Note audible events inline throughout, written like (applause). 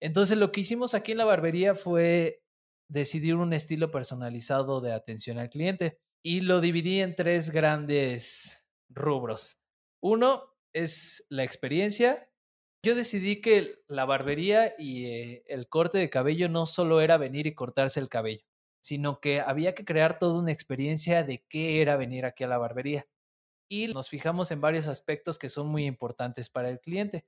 Entonces lo que hicimos aquí en la barbería fue decidir un estilo personalizado de atención al cliente y lo dividí en tres grandes rubros. Uno es la experiencia. Yo decidí que la barbería y eh, el corte de cabello no solo era venir y cortarse el cabello, sino que había que crear toda una experiencia de qué era venir aquí a la barbería. Y nos fijamos en varios aspectos que son muy importantes para el cliente,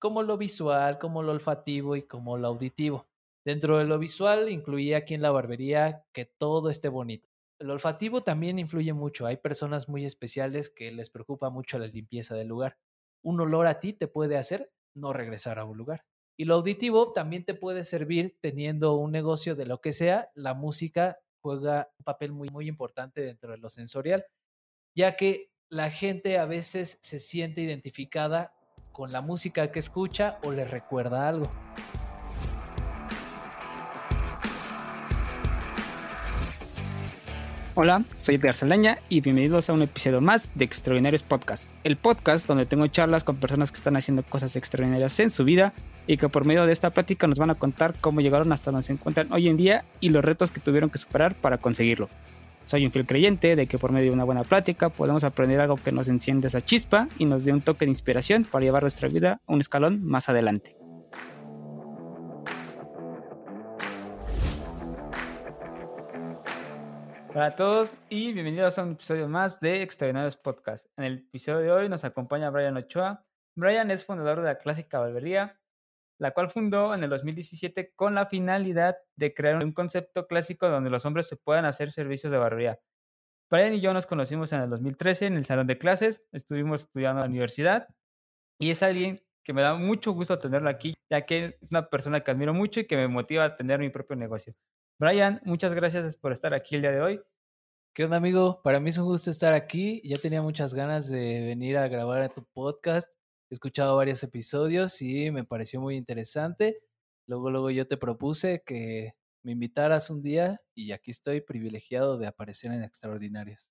como lo visual, como lo olfativo y como lo auditivo. Dentro de lo visual incluía aquí en la barbería que todo esté bonito. El olfativo también influye mucho. Hay personas muy especiales que les preocupa mucho la limpieza del lugar. Un olor a ti te puede hacer no regresar a un lugar. Y lo auditivo también te puede servir teniendo un negocio de lo que sea. La música juega un papel muy, muy importante dentro de lo sensorial, ya que la gente a veces se siente identificada con la música que escucha o le recuerda algo. Hola, soy Edgar Saldaña y bienvenidos a un episodio más de Extraordinarios Podcast, el podcast donde tengo charlas con personas que están haciendo cosas extraordinarias en su vida y que por medio de esta plática nos van a contar cómo llegaron hasta donde se encuentran hoy en día y los retos que tuvieron que superar para conseguirlo. Soy un fiel creyente de que por medio de una buena plática podemos aprender algo que nos enciende esa chispa y nos dé un toque de inspiración para llevar nuestra vida un escalón más adelante. Hola a todos y bienvenidos a un episodio más de Extraordinarios Podcast. En el episodio de hoy nos acompaña Brian Ochoa. Brian es fundador de la Clásica Barbería, la cual fundó en el 2017 con la finalidad de crear un concepto clásico donde los hombres se puedan hacer servicios de barbería. Brian y yo nos conocimos en el 2013 en el salón de clases, estuvimos estudiando en la universidad y es alguien que me da mucho gusto tenerlo aquí, ya que es una persona que admiro mucho y que me motiva a tener mi propio negocio. Brian, muchas gracias por estar aquí el día de hoy. ¿Qué onda, amigo? Para mí es un gusto estar aquí. Ya tenía muchas ganas de venir a grabar a tu podcast. He escuchado varios episodios y me pareció muy interesante. Luego, luego yo te propuse que me invitaras un día y aquí estoy privilegiado de aparecer en Extraordinarios.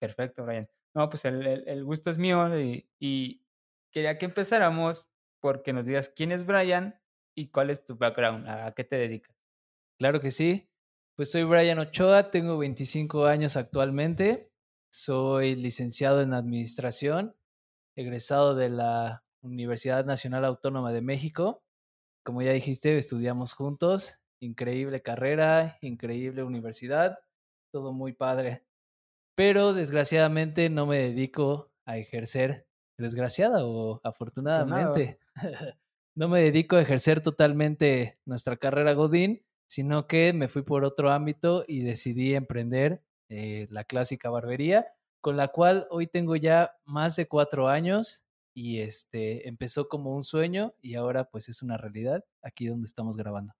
Perfecto, Brian. No, pues el, gusto es mío y, y, quería que empezáramos porque nos digas quién es Brian y cuál es tu background, a qué te dedicas. Claro que sí. Pues soy Brian Ochoa, tengo 25 años actualmente, soy licenciado en Administración, egresado de la Universidad Nacional Autónoma de México. Como ya dijiste, estudiamos juntos, increíble carrera, increíble universidad, todo muy padre. Pero desgraciadamente no me dedico a ejercer, desgraciada o afortunadamente, (laughs) no me dedico a ejercer totalmente nuestra carrera Godín sino que me fui por otro ámbito y decidí emprender eh, la clásica barbería, con la cual hoy tengo ya más de cuatro años y este empezó como un sueño y ahora pues es una realidad aquí donde estamos grabando.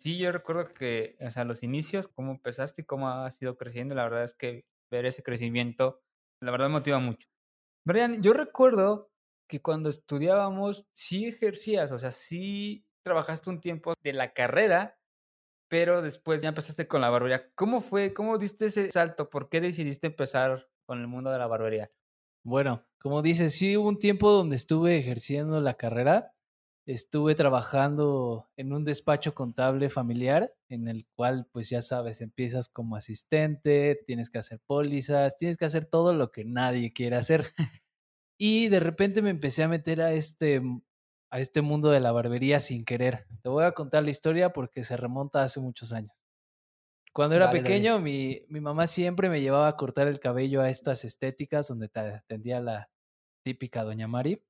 Sí, yo recuerdo que, o sea, los inicios, cómo empezaste y cómo has ido creciendo, la verdad es que ver ese crecimiento, la verdad motiva mucho. Brian, yo recuerdo que cuando estudiábamos, sí ejercías, o sea, sí trabajaste un tiempo de la carrera, pero después ya empezaste con la barbería. ¿Cómo fue? ¿Cómo diste ese salto? ¿Por qué decidiste empezar con el mundo de la barbería? Bueno, como dices, sí hubo un tiempo donde estuve ejerciendo la carrera. Estuve trabajando en un despacho contable familiar en el cual, pues ya sabes, empiezas como asistente, tienes que hacer pólizas, tienes que hacer todo lo que nadie quiere hacer. (laughs) y de repente me empecé a meter a este a este mundo de la barbería sin querer. Te voy a contar la historia porque se remonta hace muchos años. Cuando era pequeño, mi, mi, mamá siempre me llevaba a cortar el cabello a estas estéticas donde te atendía la típica doña Mari.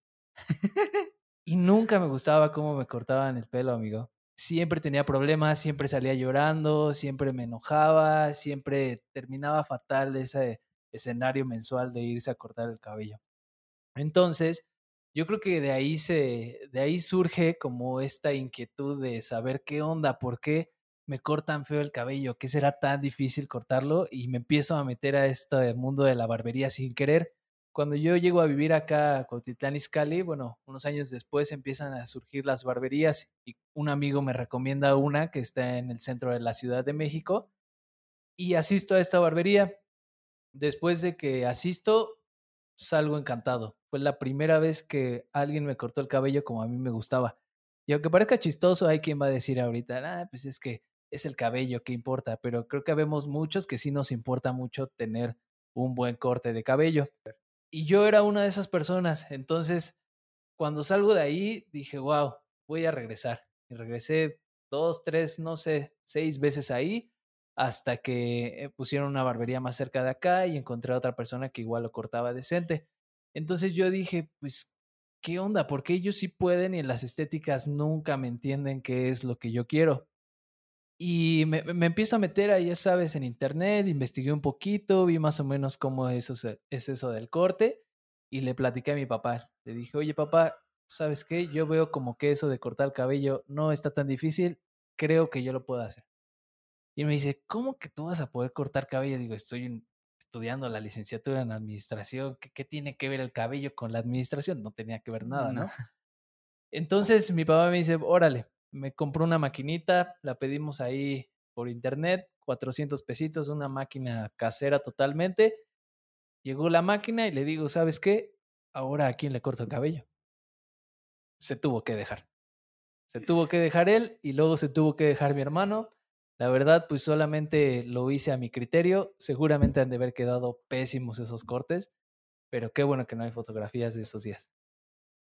y nunca me gustaba cómo me cortaban el pelo, amigo. Siempre tenía problemas, siempre salía llorando, siempre me enojaba, siempre terminaba fatal ese escenario mensual de irse a cortar el cabello. Entonces, yo creo que de ahí se, de ahí surge como esta inquietud de saber qué onda, por qué me cortan feo el cabello, qué será tan difícil cortarlo y me empiezo a meter a este mundo de la barbería sin querer. Cuando yo llego a vivir acá a Izcalli, bueno, unos años después empiezan a surgir las barberías y un amigo me recomienda una que está en el centro de la Ciudad de México y asisto a esta barbería. Después de que asisto, salgo encantado. Fue la primera vez que alguien me cortó el cabello como a mí me gustaba. Y aunque parezca chistoso, hay quien va a decir ahorita, ah, pues es que es el cabello, ¿qué importa? Pero creo que vemos muchos que sí nos importa mucho tener un buen corte de cabello. Y yo era una de esas personas. Entonces, cuando salgo de ahí, dije, wow, voy a regresar. Y regresé dos, tres, no sé, seis veces ahí, hasta que eh, pusieron una barbería más cerca de acá y encontré a otra persona que igual lo cortaba decente. Entonces yo dije, pues, ¿qué onda? ¿Por qué ellos sí pueden y en las estéticas nunca me entienden qué es lo que yo quiero? Y me, me, empiezo a meter ahí, ya sabes, en internet, investigué un poquito, vi más o menos cómo es eso, es eso del corte y le platiqué a mi papá. Le dije, oye papá, ¿sabes qué? Yo veo como que eso de cortar el cabello no está tan difícil, creo que yo lo puedo hacer. Y me dice, ¿cómo que tú vas a poder cortar cabello? Digo, estoy estudiando la licenciatura en administración, ¿qué, qué tiene que ver el cabello con la administración? No tenía que ver nada, ¿no? (laughs) Entonces mi papá me dice, órale, me compró una maquinita, la pedimos ahí por internet, 400 pesitos, una máquina casera totalmente. Llegó la máquina y le digo, ¿sabes qué? Ahora a quién le corto el cabello. Se tuvo que dejar. Se tuvo que dejar él y luego se tuvo que dejar mi hermano. La verdad, pues solamente lo hice a mi criterio. Seguramente han de haber quedado pésimos esos cortes, pero qué bueno que no hay fotografías de esos días.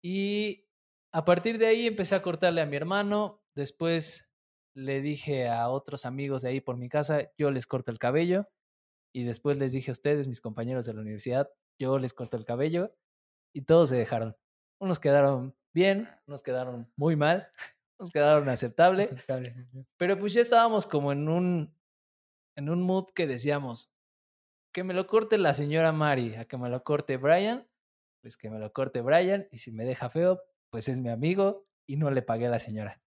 Y a partir de ahí empecé a cortarle a mi hermano, después le dije a otros amigos de ahí por mi casa, yo les corto el cabello, y después les dije a ustedes, mis compañeros de la universidad, yo les corto el cabello, y todos se dejaron. Unos quedaron bien, unos quedaron muy mal, (laughs) unos quedaron aceptable, Aceptable. pero pues ya estábamos como en un, en un mood que decíamos, que me lo corte la señora Mari, a que me lo corte Brian, pues que me lo corte Brian, y si me deja feo, pues es mi amigo y no le pagué a la señora.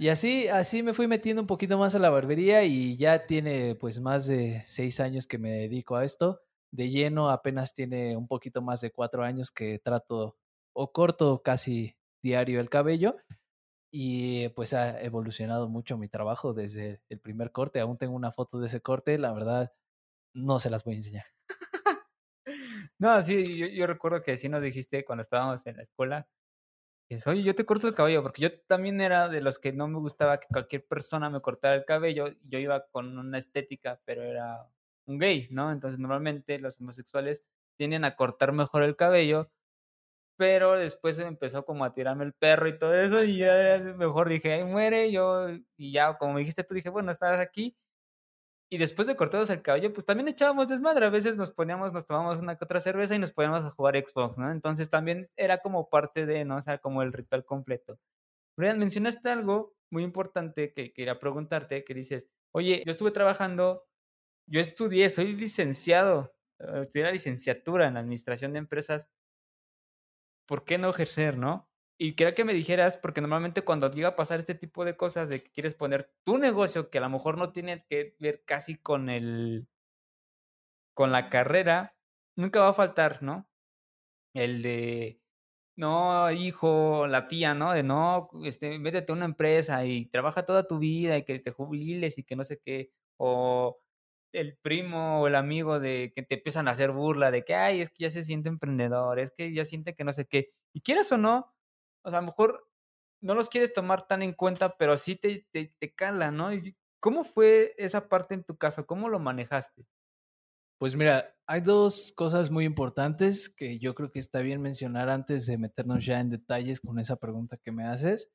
Y así, así me fui metiendo un poquito más a la barbería y ya tiene pues más de seis años que me dedico a esto. De lleno apenas tiene un poquito más de cuatro años que trato o corto casi diario el cabello y pues ha evolucionado mucho mi trabajo desde el primer corte. Aún tengo una foto de ese corte, la verdad no se las voy a enseñar. No, sí, yo, recuerdo que sí nos dijiste cuando estábamos en la escuela, que oye, yo te corto el cabello, porque yo también era de los que no me gustaba que cualquier persona me cortara el cabello, yo iba con una estética, pero era un gay, ¿no? Entonces normalmente los homosexuales tienden a cortar mejor el cabello, pero después empezó como a tirarme el perro y todo eso, y ya mejor dije, ay, muere, yo, y ya como me dijiste tú, dije, bueno, estabas aquí, y después de cortados el cabello, pues también echábamos desmadre. A veces nos poníamos, nos tomábamos una que otra cerveza y nos poníamos a jugar Xbox, ¿no? Entonces también era como parte de, ¿no? O sea, como el ritual completo. Brian, mencionaste algo muy importante que quería preguntarte, que dices, oye, yo estuve trabajando, yo estudié, soy licenciado, eh, estudié la licenciatura en administración de empresas. ¿Por qué no ejercer, no? Y quería que me dijeras, porque normalmente cuando llega a pasar este tipo de cosas de que quieres poner tu negocio, que a lo mejor no tiene que ver casi con el con la carrera, nunca va a faltar, ¿no? El de no, hijo, la tía, ¿no? De no, este, métete a una empresa y trabaja toda tu vida y que te jubiles y que no sé qué. O el primo o el amigo de que te empiezan a hacer burla de que, ay, es que ya se siente emprendedor, es que ya siente que no sé qué. Y quieras o no, o sea, a lo mejor no los quieres tomar tan en cuenta, pero sí te, te, te cala, ¿no? ¿Cómo fue esa parte en tu casa? ¿Cómo lo manejaste? Pues mira, hay dos cosas muy importantes que yo creo que está bien mencionar antes de meternos ya en detalles con esa pregunta que me haces.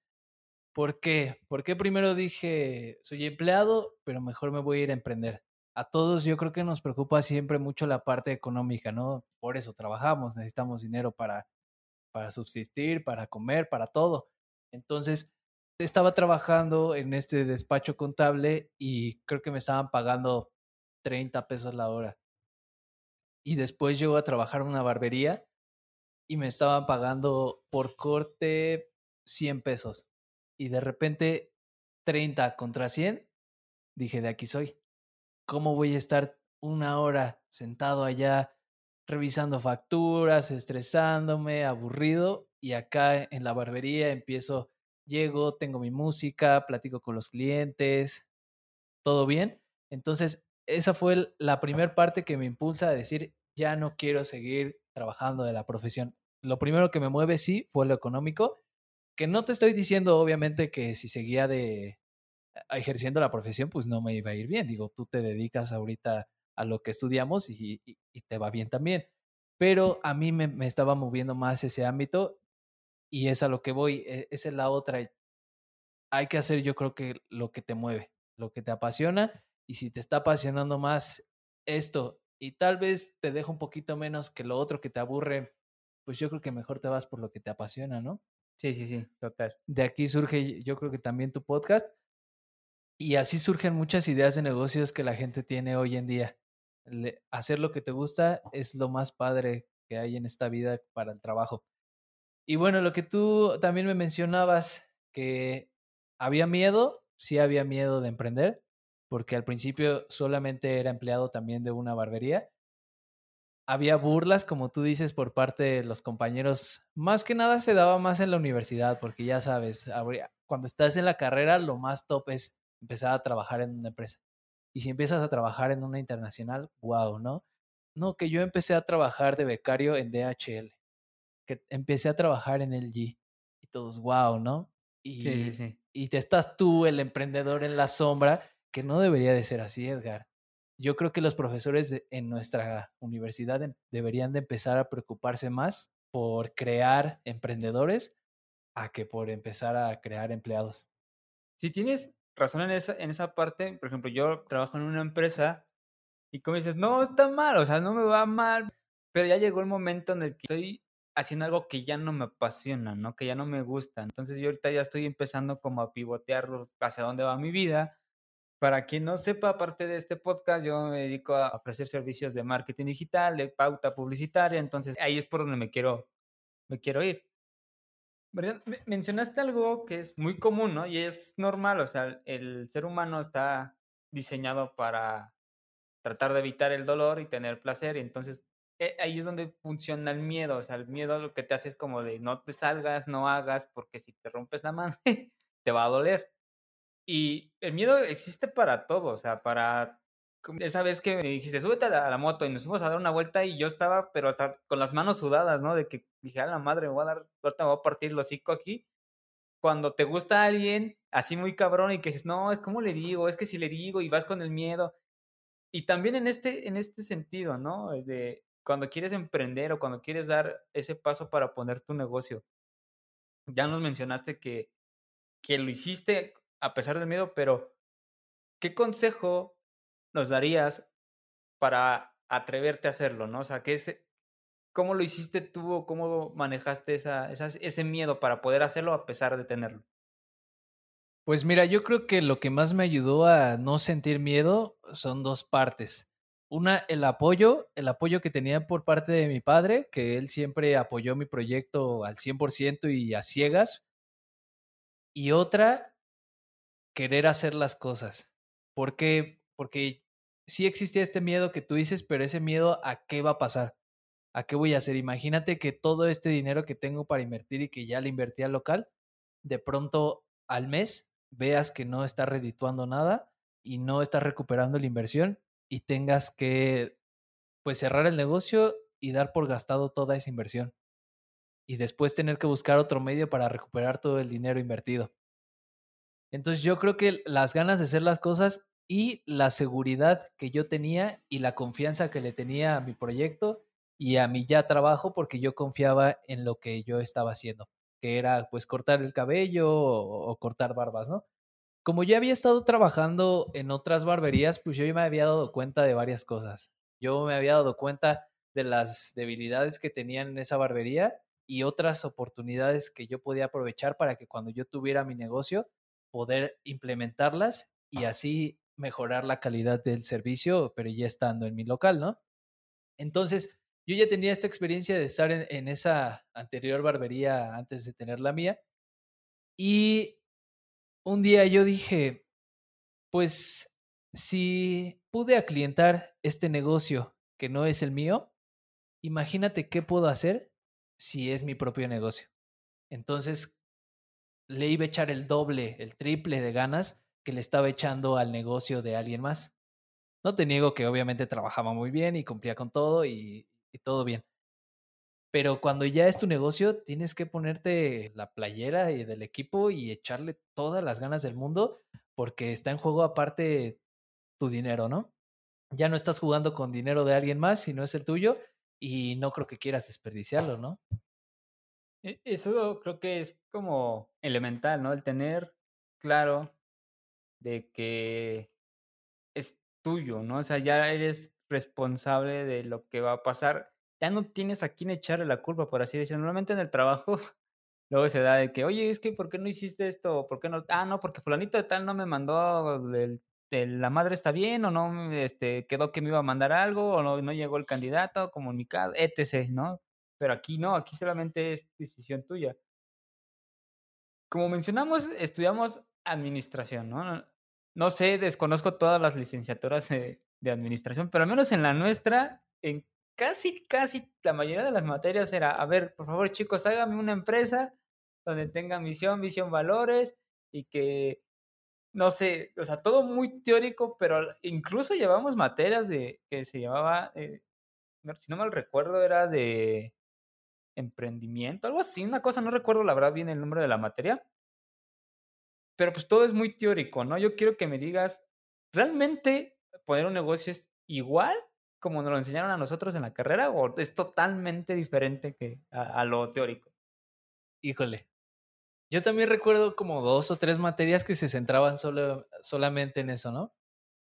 ¿Por qué? Porque primero dije, soy empleado, pero mejor me voy a ir a emprender. A todos yo creo que nos preocupa siempre mucho la parte económica, ¿no? Por eso trabajamos, necesitamos dinero para para subsistir, para comer, para todo. Entonces, estaba trabajando en este despacho contable y creo que me estaban pagando 30 pesos la hora. Y después llegó a trabajar en una barbería y me estaban pagando por corte 100 pesos. Y de repente 30 contra 100, dije, de aquí soy. ¿Cómo voy a estar una hora sentado allá revisando facturas, estresándome, aburrido. Y acá en la barbería empiezo, llego, tengo mi música, platico con los clientes, todo bien. Entonces, esa fue la primera parte que me impulsa a decir, ya no quiero seguir trabajando de la profesión. Lo primero que me mueve, sí, fue lo económico, que no te estoy diciendo, obviamente, que si seguía de ejerciendo la profesión, pues no me iba a ir bien. Digo, tú te dedicas ahorita a lo que estudiamos y, te va bien también. Pero a mí me, me, estaba moviendo más ese ámbito y es a lo que voy. E, esa es la otra. Hay que hacer, yo creo que lo que te mueve, lo que te apasiona. Y si te está apasionando más esto y tal vez te deja un poquito menos que lo otro que te aburre, pues yo creo que mejor te vas por lo que te apasiona, ¿no? Sí, sí, sí, total. De aquí surge, yo creo que también tu podcast. Y así surgen muchas ideas de negocios que la gente tiene hoy en día. Hacer lo que te gusta es lo más padre que hay en esta vida para el trabajo. Y bueno, lo que tú también me mencionabas, que había miedo, sí había miedo de emprender, porque al principio solamente era empleado también de una barbería. Había burlas, como tú dices, por parte de los compañeros. Más que nada se daba más en la universidad, porque ya sabes, cuando estás en la carrera, lo más top es empezar a trabajar en una empresa. Y si empiezas a trabajar en una internacional, wow, ¿no? No, que yo empecé a trabajar de becario en DHL, que empecé a trabajar en LG y todos, wow, ¿no? Y, sí, sí, sí. y te estás tú, el emprendedor en la sombra, que no debería de ser así, Edgar. Yo creo que los profesores en nuestra universidad em, deberían de empezar a preocuparse más por crear emprendedores a que por empezar a crear empleados. Si tienes razón en esa, en esa parte, por ejemplo, yo trabajo en una empresa y como dices, no, está mal, o sea, no me va mal, pero ya llegó el momento en el que estoy haciendo algo que ya no me apasiona, ¿no? Que ya no me gusta. Entonces yo ahorita ya estoy empezando como a pivotear hacia dónde va mi vida para quien no sepa, aparte de este podcast, yo me dedico a ofrecer servicios de marketing digital, de pauta publicitaria, entonces ahí es por donde me quiero, me quiero ir. Mencionaste algo que es muy común, ¿no? Y es normal, o sea, el ser humano está diseñado para tratar de evitar el dolor y tener placer, y entonces eh, ahí es donde funciona el miedo, o sea, el miedo lo que te hace es como de no te salgas, no hagas, porque si te rompes la mano, (laughs) te va a doler. Y el miedo existe para todo, o sea, para esa vez que me dijiste, súbete a la, moto y nos fuimos a dar una vuelta y yo estaba, pero hasta con las manos sudadas, ¿no? De que dije, a la madre, me voy a dar, ahorita me voy a partir el hocico aquí. Cuando te gusta alguien así muy cabrón y que dices, no, es como le digo, es que si le digo y vas con el miedo. Y también en este, en este sentido, ¿no? De cuando quieres emprender o cuando quieres dar ese paso para poner tu negocio. Ya nos mencionaste que, que lo hiciste a pesar del miedo, pero ¿qué consejo nos darías para atreverte a hacerlo, no? O sea, ¿qué es, ¿cómo lo hiciste tú o cómo manejaste esa, ese miedo para poder hacerlo a pesar de tenerlo? Pues mira, yo creo que lo que más me ayudó a no sentir miedo son dos partes. Una, el apoyo, el apoyo que tenía por parte de mi padre, que él siempre apoyó mi proyecto al 100% y a ciegas. Y otra, querer hacer las cosas. ¿Por qué? Porque sí existía este miedo que tú dices, pero ese miedo a qué va a pasar, a qué voy a hacer. Imagínate que todo este dinero que tengo para invertir y que ya le invertí al local, de pronto al mes veas que no está redituando nada y no estás recuperando la inversión y tengas que pues cerrar el negocio y dar por gastado toda esa inversión y después tener que buscar otro medio para recuperar todo el dinero invertido. Entonces yo creo que las ganas de hacer las cosas y la seguridad que yo tenía y la confianza que le tenía a mi proyecto y a mi ya trabajo porque yo confiaba en lo que yo estaba haciendo, que era pues cortar el cabello o, cortar barbas, ¿no? Como yo había estado trabajando en otras barberías, pues yo me había dado cuenta de varias cosas. Yo me había dado cuenta de las debilidades que tenían en esa barbería y otras oportunidades que yo podía aprovechar para que cuando yo tuviera mi negocio, poder implementarlas y así mejorar la calidad del servicio, pero ya estando en mi local, ¿no? Entonces, yo ya tenía esta experiencia de estar en, esa anterior barbería antes de tener la mía. Y un día yo dije, pues si pude aclientar este negocio que no es el mío, imagínate qué puedo hacer si es mi propio negocio. Entonces, le iba a echar el doble, el triple de ganas que le estaba echando al negocio de alguien más. No te niego que obviamente trabajaba muy bien y cumplía con todo y, todo bien. pero cuando ya es tu negocio, tienes que ponerte la playera del equipo y echarle todas las ganas del mundo, porque está en juego aparte tu dinero, ¿no? Ya no estás jugando con dinero de alguien más, si no es el tuyo, y no creo que quieras desperdiciarlo, ¿no? E, eso creo que es como elemental, ¿no? El tener claro de que es tuyo, ¿no? O sea, ya eres responsable de lo que va a pasar ya no tienes a quién echarle la culpa, por así decirlo. Normalmente en el trabajo, (laughs) luego se da de que, oye, es que, ¿por qué no hiciste esto? ¿Por qué no? Ah, no, porque fulanito de tal no me mandó la madre está bien o no este, quedó que me iba a mandar algo o no, no llegó el candidato, comunicado, etc., ¿no? Pero aquí no, aquí solamente es decisión tuya. Como mencionamos, estudiamos administración, ¿no? No sé, desconozco todas las licenciaturas de, administración, pero al menos en la nuestra, en casi, casi la mayoría de las materias era, a ver, por favor chicos, háganme una empresa donde tenga misión, visión, valores y que, no sé, o sea, todo muy teórico, pero incluso llevamos materias de, que se llamaba, eh, si no mal recuerdo, era de emprendimiento, algo así, una cosa, no recuerdo la verdad bien el nombre de la materia, pero pues todo es muy teórico, ¿no? Yo quiero que me digas, ¿realmente poner un negocio es igual como nos lo enseñaron a nosotros en la carrera o es totalmente diferente que a, lo teórico? Híjole. Yo también recuerdo como dos o tres materias que se centraban solo, solamente en eso, ¿no?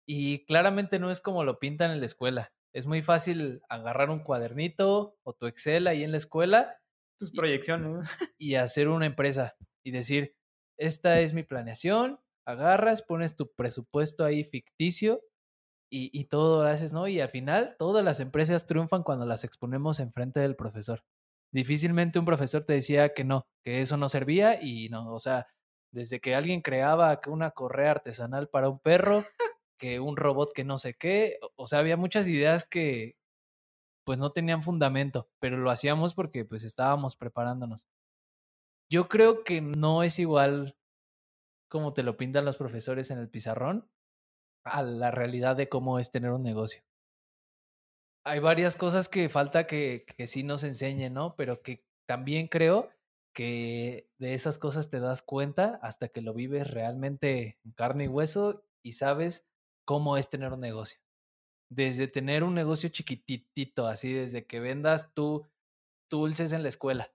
Y claramente no es como lo pintan en la escuela. Es muy fácil agarrar un cuadernito o tu Excel ahí en la escuela. Tus proyecciones. Y hacer una empresa y decir, esta es mi planeación, agarras, pones tu presupuesto ahí ficticio y, todo lo haces, ¿no? Y al final todas las empresas triunfan cuando las exponemos enfrente del profesor. Difícilmente un profesor te decía que no, que eso no servía y no, o sea, desde que alguien creaba una correa artesanal para un perro, que un robot que no sé qué, o sea, había muchas ideas que pues no tenían fundamento, pero lo hacíamos porque pues estábamos preparándonos. Yo creo que no es igual como te lo pintan los profesores en el pizarrón, a la realidad de cómo es tener un negocio. Hay varias cosas que falta que, sí nos enseñen, ¿no? Pero que también creo que de esas cosas te das cuenta hasta que lo vives realmente en carne y hueso y sabes cómo es tener un negocio. Desde tener un negocio chiquitito, así desde que vendas tú dulces en la escuela,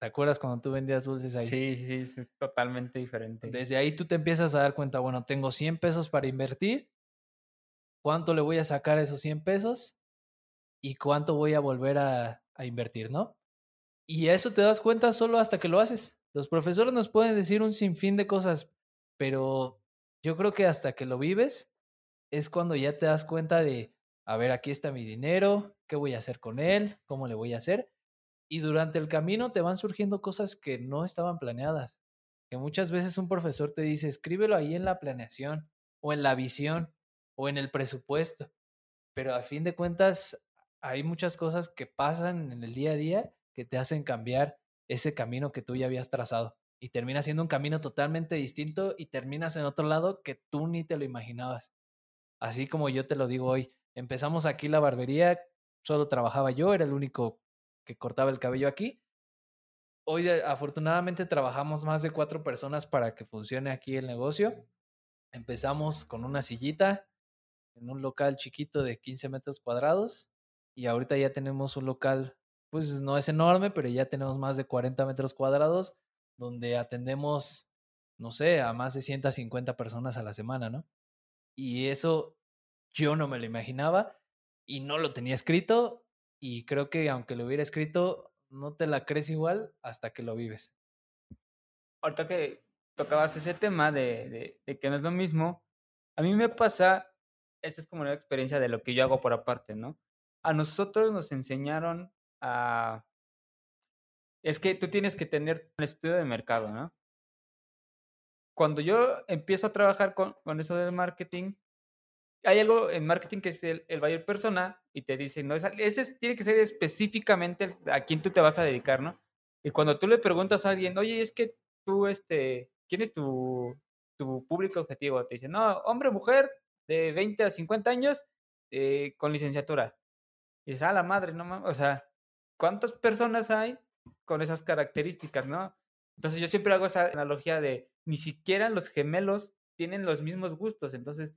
¿Te acuerdas cuando tú vendías dulces ahí? Sí, sí, sí, es totalmente diferente. Desde ahí tú te empiezas a dar cuenta, bueno, tengo 100 pesos para invertir, ¿cuánto le voy a sacar a esos 100 pesos? ¿Y cuánto voy a volver a, a invertir, no? Y eso te das cuenta solo hasta que lo haces. Los profesores nos pueden decir un sinfín de cosas, pero yo creo que hasta que lo vives es cuando ya te das cuenta de, a ver, aquí está mi dinero, ¿qué voy a hacer con él? ¿Cómo le voy a hacer? Y durante el camino te van surgiendo cosas que no estaban planeadas. Que muchas veces un profesor te dice, escríbelo ahí en la planeación, o en la visión, o en el presupuesto. Pero a fin de cuentas, hay muchas cosas que pasan en el día a día que te hacen cambiar ese camino que tú ya habías trazado. Y termina siendo un camino totalmente distinto y terminas en otro lado que tú ni te lo imaginabas. Así como yo te lo digo hoy, empezamos aquí la barbería, solo trabajaba yo, era el único cortaba el cabello aquí. Hoy afortunadamente trabajamos más de cuatro personas para que funcione aquí el negocio. Empezamos con una sillita en un local chiquito de 15 metros cuadrados y ahorita ya tenemos un local, pues no es enorme, pero ya tenemos más de 40 metros cuadrados donde atendemos, no sé, a más de 150 personas a la semana, ¿no? Y eso yo no me lo imaginaba y no lo tenía escrito y creo que aunque lo hubiera escrito, no te la crees igual hasta que lo vives. Ahorita que tocabas ese tema de, de, que no es lo mismo, a mí me pasa, esta es como una experiencia de lo que yo hago por aparte, ¿no? A nosotros nos enseñaron a... Es que tú tienes que tener un estudio de mercado, ¿no? Cuando yo empiezo a trabajar con, con eso del marketing, hay algo en marketing que es el, el buyer persona y te dice, no, ese tiene que ser específicamente a quién tú te vas a dedicar, ¿no? Y cuando tú le preguntas a alguien, oye, es que tú, este, ¿quién es tu, tu público objetivo? Te dice, no, hombre, mujer, de 20 a 50 años, eh, con licenciatura. Y dices, ah, la madre, no mames, o sea, ¿cuántas personas hay con esas características, no? Entonces yo siempre hago esa analogía de ni siquiera los gemelos tienen los mismos gustos. Entonces,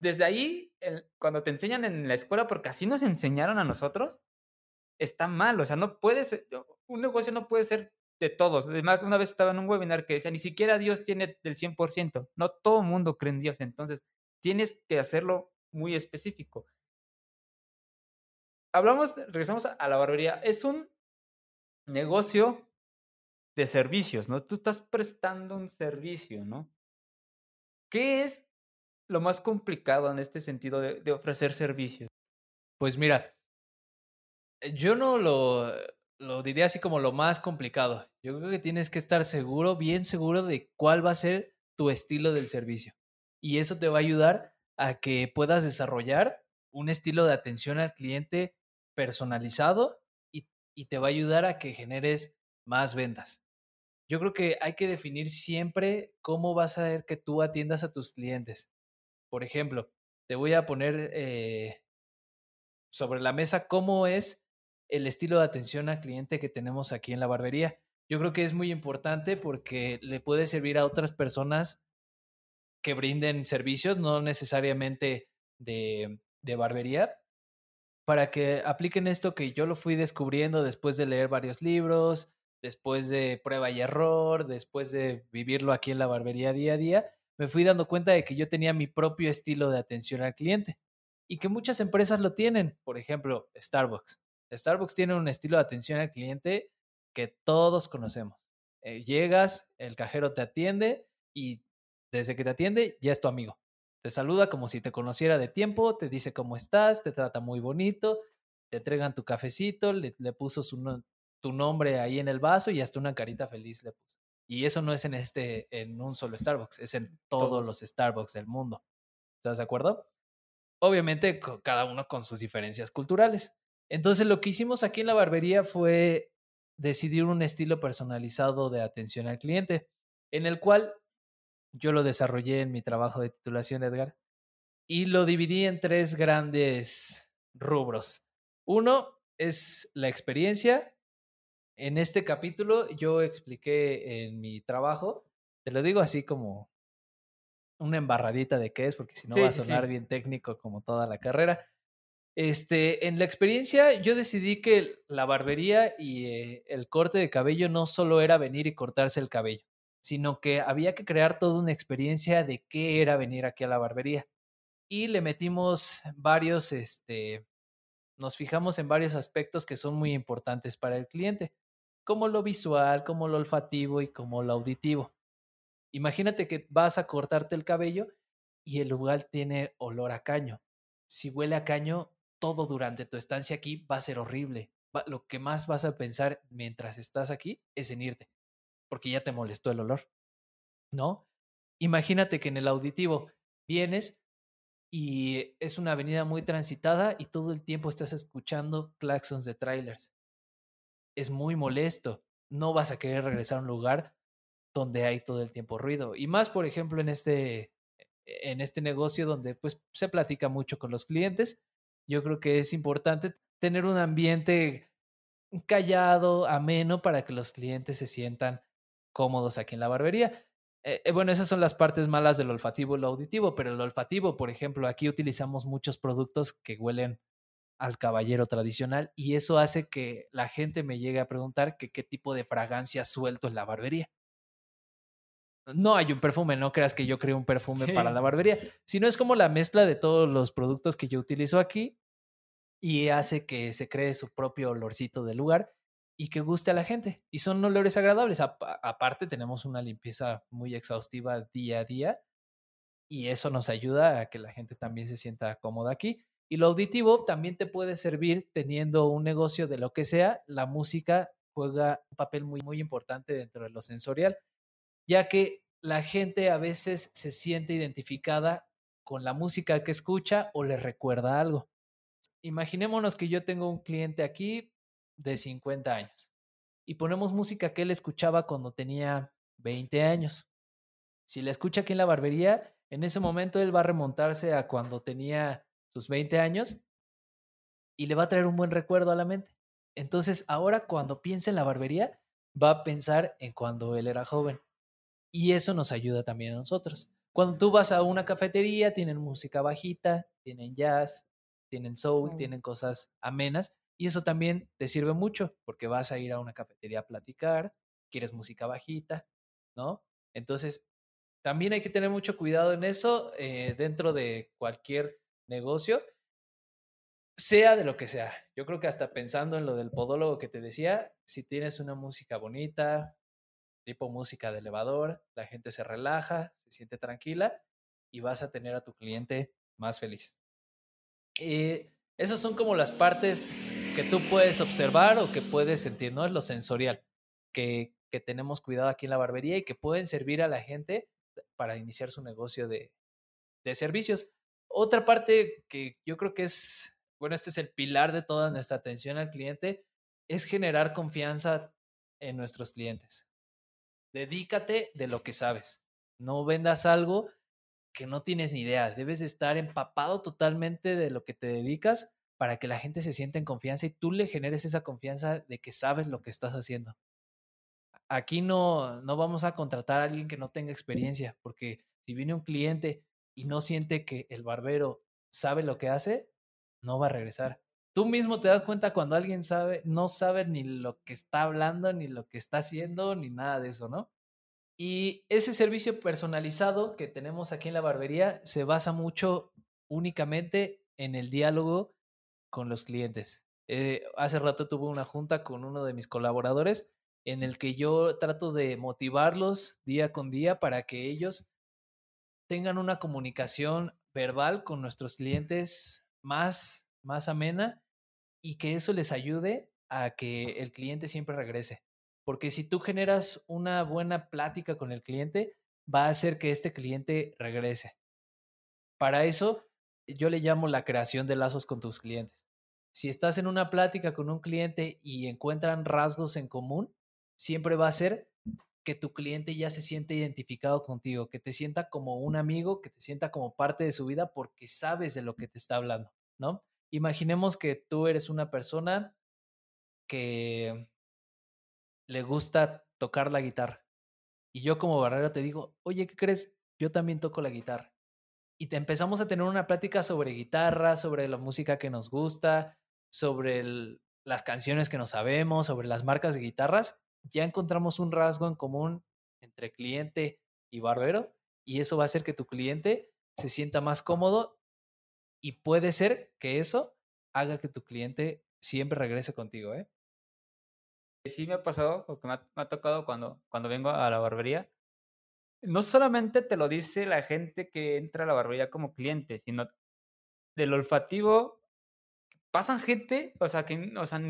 desde ahí, cuando te enseñan en la escuela, porque así nos enseñaron a nosotros, está mal. O sea, no puede ser, un negocio no puede ser de todos. Además, una vez estaba en un webinar que decía, ni siquiera Dios tiene del 100%. No todo mundo cree en Dios. Entonces, tienes que hacerlo muy específico. Hablamos, regresamos a la barbería. Es un negocio de servicios, ¿no? Tú estás prestando un servicio, ¿no? ¿Qué es lo más complicado en este sentido de, ofrecer servicios? Pues mira, eh, yo no lo, lo diría así como lo más complicado. Yo creo que tienes que estar seguro, bien seguro de cuál va a ser tu estilo del servicio. Y eso te va a ayudar a que puedas desarrollar un estilo de atención al cliente personalizado y, y te va a ayudar a que generes más ventas yo creo que hay que definir siempre cómo vas a ver que tú atiendas a tus clientes. Por ejemplo, te voy a poner eh, sobre la mesa cómo es el estilo de atención al cliente que tenemos aquí en la barbería. Yo creo que es muy importante porque le puede servir a otras personas que brinden servicios, no necesariamente de, de barbería, para que apliquen esto que yo lo fui descubriendo después de leer varios libros, después de prueba y error, después de vivirlo aquí en la barbería día a día, me fui dando cuenta de que yo tenía mi propio estilo de atención al cliente y que muchas empresas lo tienen. Por ejemplo, Starbucks. Starbucks tiene un estilo de atención al cliente que todos conocemos. Eh, llegas, el cajero te atiende y desde que te atiende ya es tu amigo. Te saluda como si te conociera de tiempo, te dice cómo estás, te trata muy bonito, te entregan tu cafecito, le, le puso su, tu nombre ahí en el vaso y hasta una carita feliz le puso. Y eso no es en este, en un solo Starbucks, es en todos, los Starbucks del mundo. ¿Estás de acuerdo? Obviamente, cada uno con sus diferencias culturales. Entonces, lo que hicimos aquí en la barbería fue decidir un estilo personalizado de atención al cliente, en el cual yo lo desarrollé en mi trabajo de titulación, Edgar, y lo dividí en tres grandes rubros. Uno es la experiencia, en este capítulo yo expliqué en mi trabajo, te lo digo así como una embarradita de qué es, porque si no va a sonar bien técnico como toda la carrera. Este, en la experiencia yo decidí que la barbería y eh, el corte de cabello no solo era venir y cortarse el cabello, sino que había que crear toda una experiencia de qué era venir aquí a la barbería. Y le metimos varios, este, nos fijamos en varios aspectos que son muy importantes para el cliente como lo visual, como lo olfativo y como lo auditivo. Imagínate que vas a cortarte el cabello y el lugar tiene olor a caño. Si huele a caño, todo durante tu estancia aquí va a ser horrible. lo que más vas a pensar mientras estás aquí es en irte, porque ya te molestó el olor. ¿No? Imagínate que en el auditivo vienes y es una avenida muy transitada y todo el tiempo estás escuchando claxons de trailers es muy molesto. No vas a querer regresar a un lugar donde hay todo el tiempo ruido. Y más, por ejemplo, en este, en este negocio donde pues se platica mucho con los clientes, yo creo que es importante tener un ambiente callado, ameno, para que los clientes se sientan cómodos aquí en la barbería. Eh, eh, bueno, esas son las partes malas del olfativo y lo auditivo, pero el olfativo, por ejemplo, aquí utilizamos muchos productos que huelen al caballero tradicional y eso hace que la gente me llegue a preguntar que qué tipo de fragancia suelto en la barbería. No hay un perfume, no creas que yo creo un perfume para la barbería, sino es como la mezcla de todos los productos que yo utilizo aquí y hace que se cree su propio olorcito del lugar y que guste a la gente. Y son olores agradables. aparte, tenemos una limpieza muy exhaustiva día a día y eso nos ayuda a que la gente también se sienta cómoda aquí. Y lo auditivo también te puede servir teniendo un negocio de lo que sea. La música juega un papel muy, muy importante dentro de lo sensorial, ya que la gente a veces se siente identificada con la música que escucha o le recuerda algo. Imaginémonos que yo tengo un cliente aquí de 50 años y ponemos música que él escuchaba cuando tenía 20 años. Si la escucha aquí en la barbería, en ese momento él va a remontarse a cuando tenía sus 20 años y le va a traer un buen recuerdo a la mente. Entonces, ahora cuando piensa en la barbería, va a pensar en cuando él era joven. Y eso nos ayuda también a nosotros. Cuando tú vas a una cafetería, tienen música bajita, tienen jazz, tienen soul, tienen cosas amenas. Y eso también te sirve mucho porque vas a ir a una cafetería a platicar, quieres música bajita, ¿no? Entonces, también hay que tener mucho cuidado en eso eh, dentro de cualquier negocio, sea de lo que sea. Yo creo que hasta pensando en lo del podólogo que te decía, si tienes una música bonita, tipo música de elevador, la gente se relaja, se siente tranquila y vas a tener a tu cliente más feliz. Eh, esas son como las partes que tú puedes observar o que puedes sentir, ¿no? Es lo sensorial, que, que tenemos cuidado aquí en la barbería y que pueden servir a la gente para iniciar su negocio de, de servicios. Otra parte que yo creo que es, bueno, este es el pilar de toda nuestra atención al cliente, es generar confianza en nuestros clientes. Dedícate de lo que sabes. No vendas algo que no tienes ni idea. Debes de estar empapado totalmente de lo que te dedicas para que la gente se sienta en confianza y tú le generes esa confianza de que sabes lo que estás haciendo. Aquí no, no vamos a contratar a alguien que no tenga experiencia, porque si viene un cliente y no siente que el barbero sabe lo que hace, no va a regresar. Tú mismo te das cuenta cuando alguien sabe, no sabe ni lo que está hablando, ni lo que está haciendo, ni nada de eso, ¿no? Y ese servicio personalizado que tenemos aquí en la barbería se basa mucho únicamente en el diálogo con los clientes. Eh, hace rato tuve una junta con uno de mis colaboradores en el que yo trato de motivarlos día con día para que ellos tengan una comunicación verbal con nuestros clientes más, más amena y que eso les ayude a que el cliente siempre regrese. Porque si tú generas una buena plática con el cliente, va a hacer que este cliente regrese. Para eso, yo le llamo la creación de lazos con tus clientes. Si estás en una plática con un cliente y encuentran rasgos en común, siempre va a ser que tu cliente ya se siente identificado contigo, que te sienta como un amigo, que te sienta como parte de su vida porque sabes de lo que te está hablando, ¿no? Imaginemos que tú eres una persona que le gusta tocar la guitarra y yo como barrera te digo, oye, ¿qué crees? Yo también toco la guitarra. Y te empezamos a tener una plática sobre guitarra, sobre la música que nos gusta, sobre las canciones que nos sabemos, sobre las marcas de guitarras, ya encontramos un rasgo en común entre cliente y barbero y eso va a hacer que tu cliente se sienta más cómodo y puede ser que eso haga que tu cliente siempre regrese contigo, ¿eh? Sí me ha pasado, o que me ha, me ha tocado cuando, cuando vengo a la barbería. No solamente te lo dice la gente que entra a la barbería como cliente, sino del olfativo pasan gente, o sea, que o sea,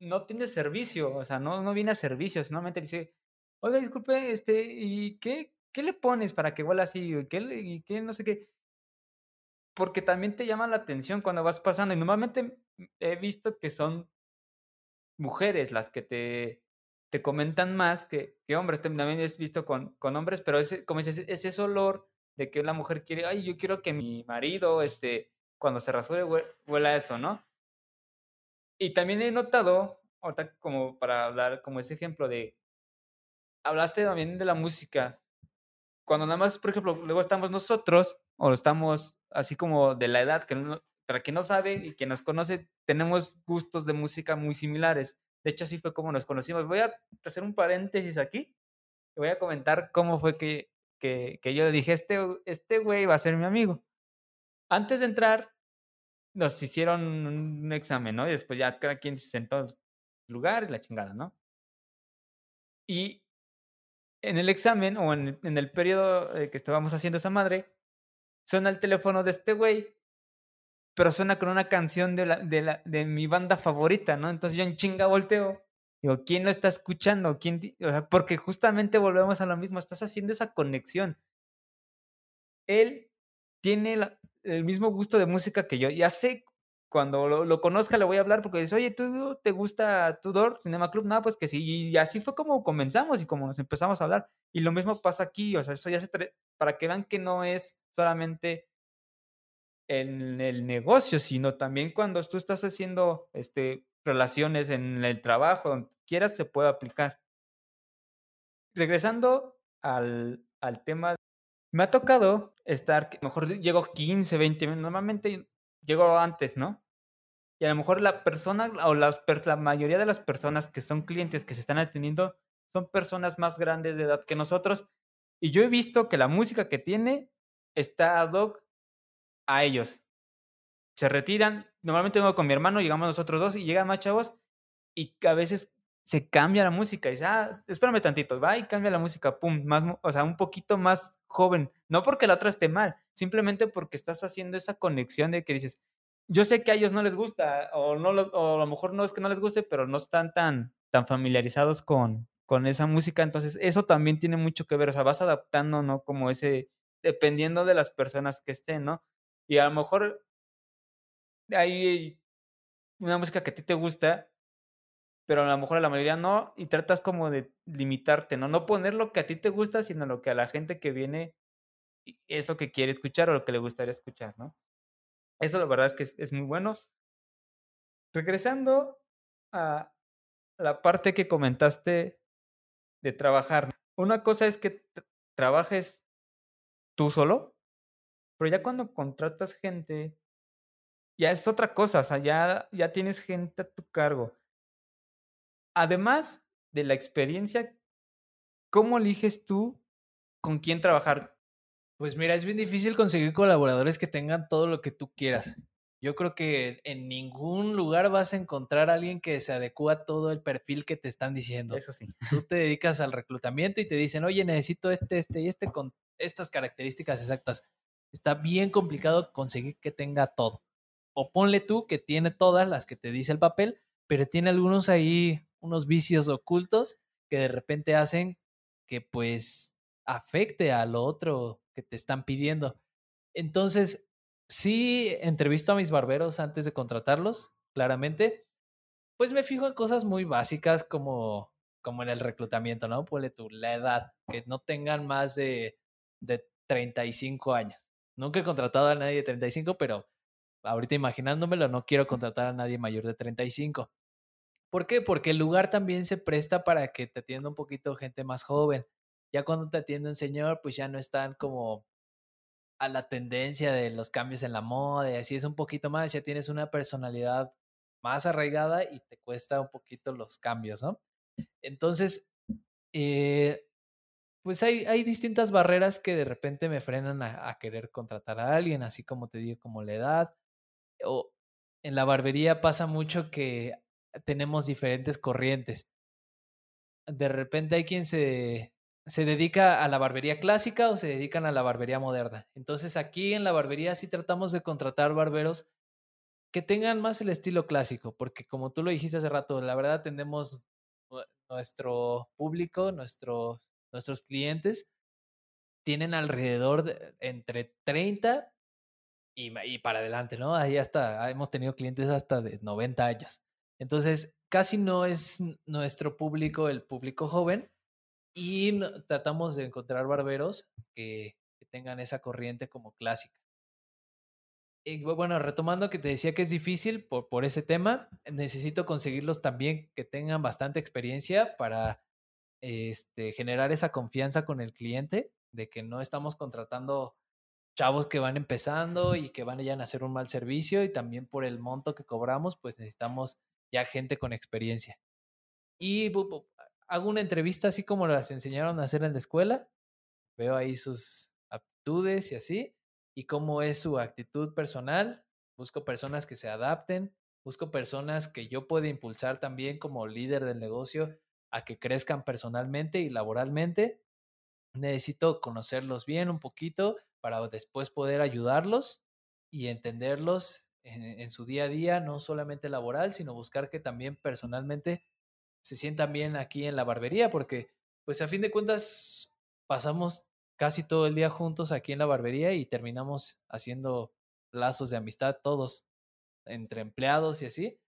no tiene servicio, o sea, no, no viene a servicio, solamente dice, oiga, disculpe, este, ¿y qué, qué le pones para que huela así? ¿Y qué, qué no sé qué? Porque también te llama la atención cuando vas pasando, y normalmente he visto que son mujeres las que te, te comentan más que, que hombres, también he visto con, con hombres, pero ese, como dices, es ese olor de que la mujer quiere, ay, yo quiero que mi marido, este, cuando se rasure, hue- huela eso, ¿no? Y también he notado, ahorita como para hablar como ese ejemplo de, hablaste también de la música. Cuando nada más, por ejemplo, luego estamos nosotros, o estamos así como de la edad, que no, para quien no sabe y quien nos conoce, tenemos gustos de música muy similares. De hecho, así fue como nos conocimos. Voy a hacer un paréntesis aquí. y voy a comentar cómo fue que, que, que yo dije, este, este güey va a ser mi amigo. Antes de entrar, nos hicieron un examen, ¿no? Y después ya cada quien se sentó en su lugar y la chingada, ¿no? Y en el examen o en, el- en periodo eh, que estábamos haciendo esa madre, suena el teléfono de este güey, pero suena con una canción de, la, de, mi banda favorita, ¿no? Entonces yo en chinga volteo. Digo, ¿quién lo está escuchando? ¿Quién di-?" o sea, porque justamente volvemos a lo mismo, estás haciendo esa conexión. Él tiene la- el mismo gusto de música que yo. Ya sé, cuando lo, conozca le voy a hablar porque dice, oye, ¿tú te gusta Tudor Cinema Club? No, pues que sí. Y así fue como comenzamos y como nos empezamos a hablar. Y lo mismo pasa aquí, o sea, eso ya se... Para que vean que no es solamente en el negocio, sino también cuando tú estás haciendo, este, relaciones, en el trabajo, donde quieras, se puede aplicar. Regresando al, al tema, me ha tocado estar, mejor llego 15, 20 minutos, normalmente llego antes, ¿no? Y a lo mejor la persona o las, la mayoría de las personas que son clientes que se están atendiendo son personas más grandes de edad que nosotros. Y yo he visto que la música que tiene está ad hoc a ellos. Se retiran. Normalmente vengo con mi hermano, llegamos nosotros dos y llegan más chavos y a veces se cambia la música. Y dice, ah, espérame tantito, va y cambia la música, pum, más, o sea, un poquito más joven. No porque la otra esté mal, simplemente porque estás haciendo esa conexión de que dices, yo sé que a ellos no les gusta, o, no o a lo mejor no es que no les guste, pero no están tan, tan familiarizados con, con esa música. Entonces, eso también tiene mucho que ver. O sea, vas adaptando, ¿no? Como ese, dependiendo de las personas que estén, ¿no? Y a lo mejor hay una música que a ti te gusta, pero a lo mejor a la mayoría no, y tratas como de limitarte, ¿no? No poner lo que a ti te gusta, sino lo que a la gente que viene es lo que quiere escuchar o lo que le gustaría escuchar, ¿no? Eso la verdad es que es, muy bueno. Regresando a la parte que comentaste de trabajar. Una cosa es que trabajes tú solo, pero ya cuando contratas gente, ya es otra cosa, o sea, ya, ya tienes gente a tu cargo. Además de la experiencia, ¿cómo eliges tú con quién trabajar? Pues mira, es bien difícil conseguir colaboradores que tengan todo lo que tú quieras. Yo creo que en ningún lugar vas a encontrar a alguien que se adecua a todo el perfil que te están diciendo. Eso sí. Tú te dedicas al reclutamiento y te dicen, oye, necesito este, este y este con estas características exactas. Está bien complicado conseguir que tenga todo. O ponle tú que tiene todas las que te dice el papel, pero tiene algunos ahí, unos vicios ocultos que de repente hacen que pues afecte a lo otro que te están pidiendo. Entonces, sí entrevisto a mis barberos antes de contratarlos, claramente. Pues me fijo en cosas muy básicas como, como en el reclutamiento, ¿no? Ponle tú la edad, que no tengan más de, de 35 años. Nunca he contratado a nadie de 35, pero ahorita imaginándomelo, no quiero contratar a nadie mayor de 35. ¿Por qué? Porque el lugar también se presta para que te atienda un poquito gente más joven. Ya cuando te atiende un señor, pues ya no están como a la tendencia de los cambios en la moda y así es un poquito más, ya tienes una personalidad más arraigada y te cuesta un poquito los cambios, ¿no? Entonces, eh, pues hay, hay, distintas barreras que de repente me frenan a, a, querer contratar a alguien, así como te digo, como la edad. O en la barbería pasa mucho que tenemos diferentes corrientes. De repente hay quien se, se dedica a la barbería clásica o se dedican a la barbería moderna. Entonces aquí en la barbería sí tratamos de contratar barberos que tengan más el estilo clásico, porque como tú lo dijiste hace rato, la verdad tenemos nuestro público, nuestros, nuestros clientes tienen alrededor de entre 30 y, y para adelante, ¿no? Ahí hasta hemos tenido clientes hasta de 90 años. Entonces, casi no es nuestro público el público joven, y tratamos de encontrar barberos que, tengan esa corriente como clásica. Y bueno, retomando que te decía que es difícil por, por ese tema, necesito conseguirlos también que tengan bastante experiencia para este, generar esa confianza con el cliente de que no estamos contratando chavos que van empezando y que van a hacer un mal servicio y también por el monto que cobramos, pues necesitamos ya gente con experiencia. Y hago una entrevista así como las enseñaron a hacer en la escuela, veo ahí sus aptitudes y así, y cómo es su actitud personal, busco personas que se adapten, busco personas que yo pueda impulsar también como líder del negocio a que crezcan personalmente y laboralmente. Necesito conocerlos bien un poquito para después poder ayudarlos y entenderlos en, su día a día, no solamente laboral, sino buscar que también personalmente se sientan bien aquí en la barbería, porque pues a fin de cuentas pasamos casi todo el día juntos aquí en la barbería y terminamos haciendo lazos de amistad todos entre empleados y así.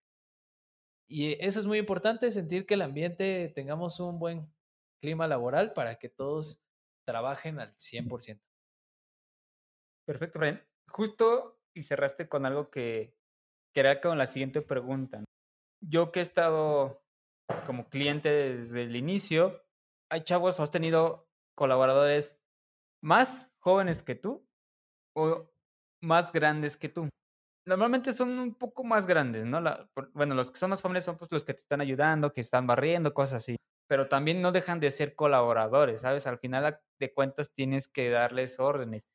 Y eso es muy importante, sentir que el ambiente tengamos un buen clima laboral para que todos trabajen al 100%. Perfecto, Brian. Justo y cerraste con algo que, que era con la siguiente pregunta. yo que he estado como cliente desde el inicio, hay chavos, has tenido colaboradores más jóvenes que tú o más grandes que tú. Normalmente son un poco más grandes, ¿no? bueno, los que son más jóvenes son pues, los que te están ayudando, que están barriendo, cosas así. Pero también no dejan de ser colaboradores, ¿sabes? Al final de cuentas tienes que darles órdenes.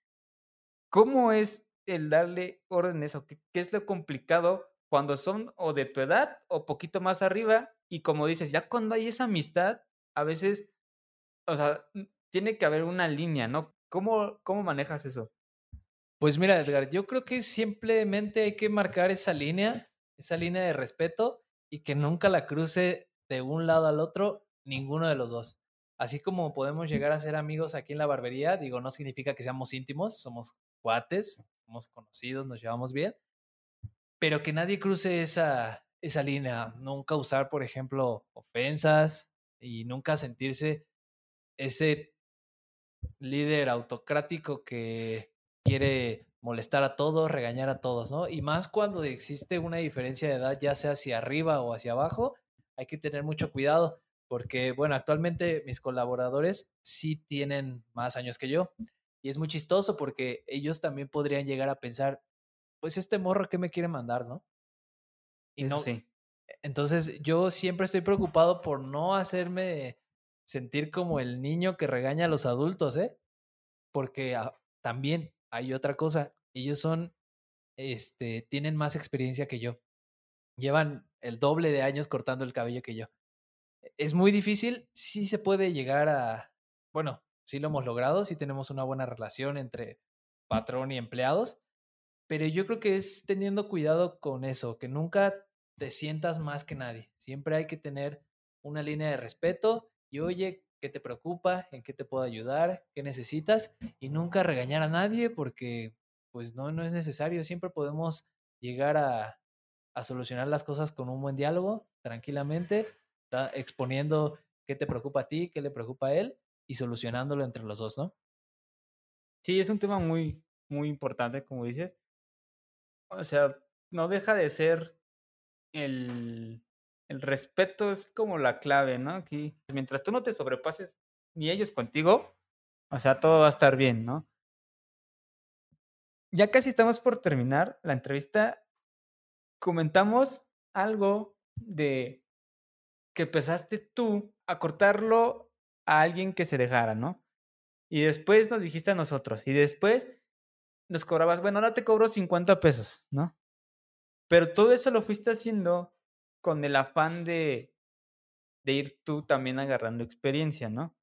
¿Cómo es el darle órdenes o qué, qué es lo complicado cuando son o de tu edad o poquito más arriba? Y como dices, ya cuando hay esa amistad, a veces, o sea, tiene que haber una línea, ¿no? ¿Cómo, cómo manejas eso? Pues mira, Edgar, yo creo que simplemente hay que marcar esa línea, esa línea de respeto y que nunca la cruce de un lado al otro ninguno de los dos. Así como podemos llegar a ser amigos aquí en la barbería, digo, no significa que seamos íntimos, somos cuates, somos conocidos, nos llevamos bien, pero que nadie cruce esa, esa línea, nunca usar, por ejemplo, ofensas y nunca sentirse ese líder autocrático que quiere molestar a todos, regañar a todos, ¿no? Y más cuando existe una diferencia de edad, ya sea hacia arriba o hacia abajo, hay que tener mucho cuidado, porque, bueno, actualmente mis colaboradores sí tienen más años que yo. Y es muy chistoso porque ellos también podrían llegar a pensar, pues este morro, ¿qué me quiere mandar, no? Y no, sí. Entonces yo siempre estoy preocupado por no hacerme sentir como el niño que regaña a los adultos, ¿eh? Porque también hay otra cosa, ellos son, este, tienen más experiencia que yo. Llevan el doble de años cortando el cabello que yo. Es muy difícil, sí se puede llegar a, bueno, sí lo hemos logrado, sí tenemos una buena relación entre patrón y empleados, pero yo creo que es teniendo cuidado con eso, que nunca te sientas más que nadie. Siempre hay que tener una línea de respeto y oye, qué te preocupa, en qué te puedo ayudar, qué necesitas y nunca regañar a nadie porque pues no, no es necesario, siempre podemos llegar a, a solucionar las cosas con un buen diálogo, tranquilamente, exponiendo qué te preocupa a ti, qué le preocupa a él y solucionándolo entre los dos, ¿no? Sí, es un tema muy, muy importante, como dices. O sea, no deja de ser el, el respeto es como la clave, ¿no? Aquí, mientras tú no te sobrepases ni ellos contigo, o sea, todo va a estar bien, ¿no? Ya casi estamos por terminar la entrevista. Comentamos algo de que empezaste tú a cortarlo a alguien que se dejara, ¿no? Y después nos dijiste a nosotros. Y después nos cobrabas, bueno, ahora te cobro 50 pesos, ¿no? Pero todo eso lo fuiste haciendo con el afán de, de ir tú también agarrando experiencia, ¿no?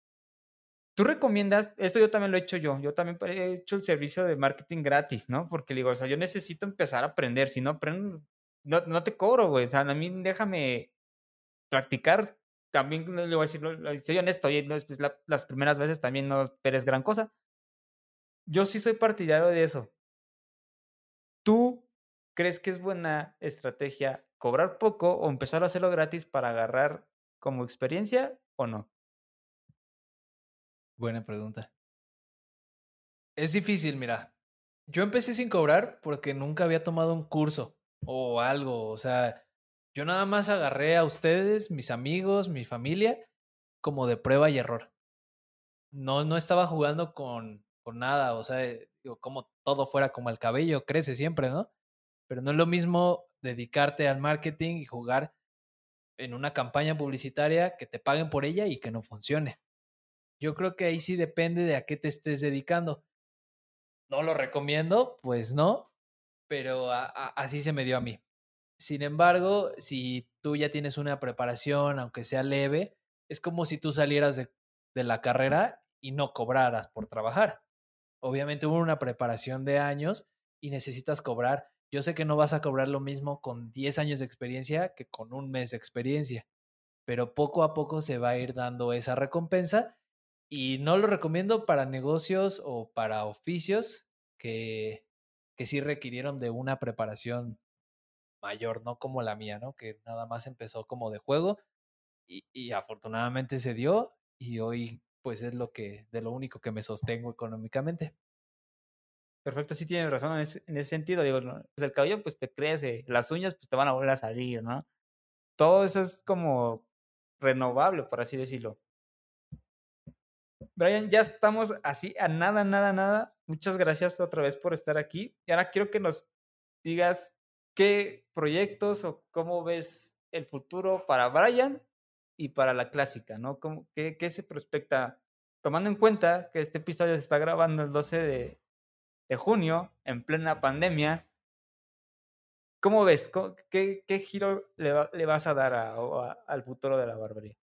Tú recomiendas, esto yo también lo he hecho yo, yo también he hecho el servicio de marketing gratis, ¿no? Porque digo, o sea, yo necesito empezar a aprender, si no aprendo, no, no te cobro, güey, o sea, a mí déjame practicar, también le voy a decir, soy honesto, y pues, las primeras veces también no esperes gran cosa. Yo sí soy partidario de eso. ¿Tú crees que es buena estrategia cobrar poco o empezar a hacerlo gratis para agarrar como experiencia o no? Buena pregunta. Es difícil, mira. Yo empecé sin cobrar porque nunca había tomado un curso o algo. O sea, yo nada más agarré a ustedes, mis amigos, mi familia, como de prueba y error. No, no estaba jugando con, con nada. O sea, digo, como todo fuera como el cabello, crece siempre, ¿no? Pero no es lo mismo dedicarte al marketing y jugar en una campaña publicitaria que te paguen por ella y que no funcione. Yo creo que ahí sí depende de a qué te estés dedicando. No lo recomiendo, pues no, pero así se me dio a mí. Sin embargo, si tú ya tienes una preparación, aunque sea leve, es como si tú salieras de, la carrera y no cobraras por trabajar. Obviamente hubo una preparación de años y necesitas cobrar yo sé que no vas a cobrar lo mismo con 10 años de experiencia que con un mes de experiencia, pero poco a poco se va a ir dando esa recompensa y no lo recomiendo para negocios o para oficios que, que sí requirieron de una preparación mayor, no como la mía, ¿no? Que nada más empezó como de juego y, afortunadamente se dio y hoy pues es lo que, de lo único que me sostengo económicamente. Perfecto, sí tienes razón en ese, sentido. Digo, el cabello pues te crece, las uñas pues te van a volver a salir, ¿no? todo eso es como renovable, por así decirlo. Brian, ya estamos así a nada, nada, nada. Muchas gracias otra vez por estar aquí. Y ahora quiero que nos digas qué proyectos o cómo ves el futuro para Brian y para la clásica, ¿no? ¿Cómo, qué, se prospecta? Tomando en cuenta que este episodio se está grabando el 12 de, de junio, en plena pandemia, ¿cómo ves? qué, giro le, vas a dar al futuro de la barbería?